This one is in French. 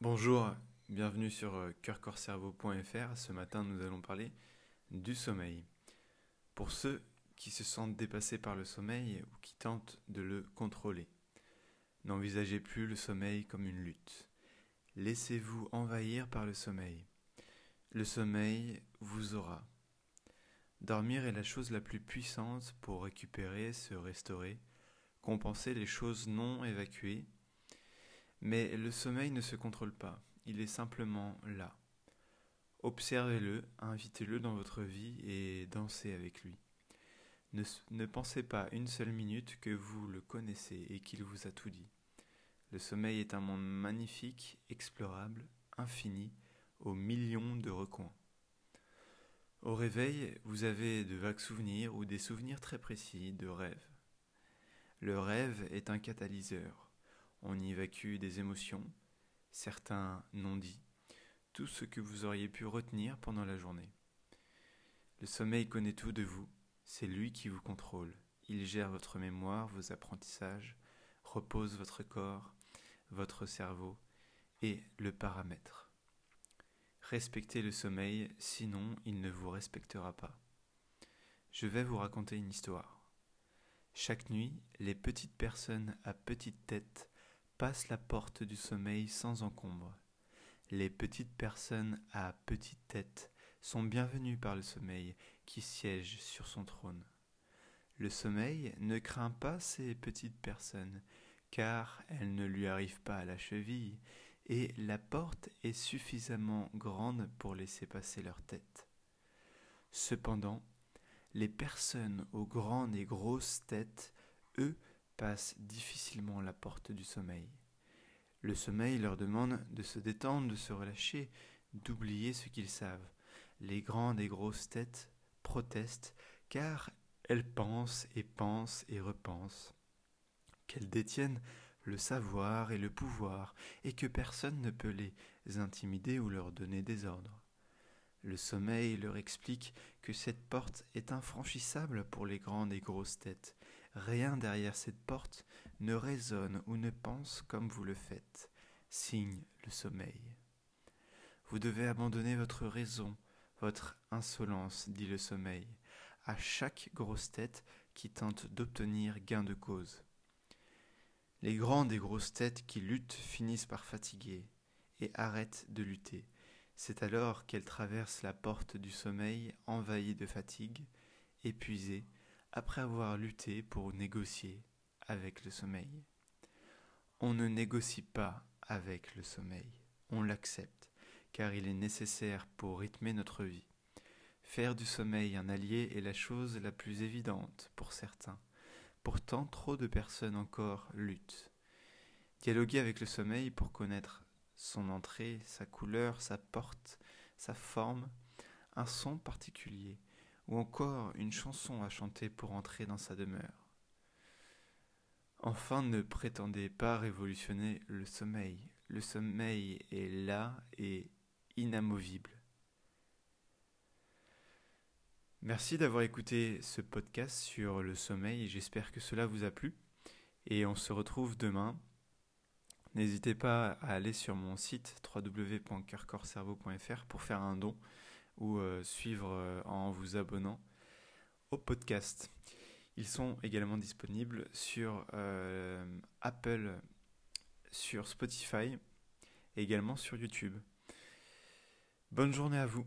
Bonjour, bienvenue sur euh, cœurcorcerveau.fr. Ce matin, nous allons parler du sommeil. Pour ceux qui se sentent dépassés par le sommeil ou qui tentent de le contrôler, n'envisagez plus le sommeil comme une lutte. Laissez-vous envahir par le sommeil. Le sommeil vous aura. Dormir est la chose la plus puissante pour récupérer, se restaurer, compenser les choses non évacuées mais le sommeil ne se contrôle pas, il est simplement là. Observez-le, invitez-le dans votre vie et dansez avec lui. Ne, pensez pas une seule minute que vous le connaissez et qu'il vous a tout dit. Le sommeil est un monde magnifique, explorable, infini, aux millions de recoins. Au réveil, vous avez de vagues souvenirs ou des souvenirs très précis de rêves. Le rêve est un catalyseur on y évacue des émotions, certains non-dits, tout ce que vous auriez pu retenir pendant la journée. Le sommeil connaît tout de vous, c'est lui qui vous contrôle. Il gère votre mémoire, vos apprentissages, repose votre corps, votre cerveau et le paramètre. Respectez le sommeil, sinon il ne vous respectera pas. Je vais vous raconter une histoire. Chaque nuit, les petites personnes à petite tête passe la porte du sommeil sans encombre. Les petites personnes à petite tête sont bienvenues par le sommeil qui siège sur son trône. Le sommeil ne craint pas ces petites personnes, car elles ne lui arrivent pas à la cheville, et la porte est suffisamment grande pour laisser passer leur tête. Cependant, les personnes aux grandes et grosses têtes, eux, passent difficilement la porte du sommeil. Le sommeil leur demande de se détendre, de se relâcher, d'oublier ce qu'ils savent. Les grandes et grosses têtes protestent car elles pensent et pensent et repensent qu'elles détiennent le savoir et le pouvoir et que personne ne peut les intimider ou leur donner des ordres. Le sommeil leur explique que cette porte est infranchissable pour les grandes et grosses têtes. Rien derrière cette porte ne résonne ou ne pense comme vous le faites. Signe le sommeil. Vous devez abandonner votre raison, votre insolence, dit le sommeil, à chaque grosse tête qui tente d'obtenir gain de cause. Les grandes et grosses têtes qui luttent finissent par fatiguer et arrêtent de lutter c'est alors qu'elle traverse la porte du sommeil envahie de fatigue, épuisée, après avoir lutté pour négocier avec le sommeil. On ne négocie pas avec le sommeil, on l'accepte, car il est nécessaire pour rythmer notre vie. Faire du sommeil un allié est la chose la plus évidente pour certains. Pourtant, trop de personnes encore luttent. Dialoguer avec le sommeil pour connaître son entrée, sa couleur, sa porte, sa forme, un son particulier, ou encore une chanson à chanter pour entrer dans sa demeure. Enfin, ne prétendez pas révolutionner le sommeil. Le sommeil est là et inamovible. Merci d'avoir écouté ce podcast sur le sommeil, j'espère que cela vous a plu et on se retrouve demain N'hésitez pas à aller sur mon site www.coeurcorcerveau.fr pour faire un don ou euh, suivre euh, en vous abonnant au podcast. Ils sont également disponibles sur euh, Apple, sur Spotify et également sur YouTube. Bonne journée à vous.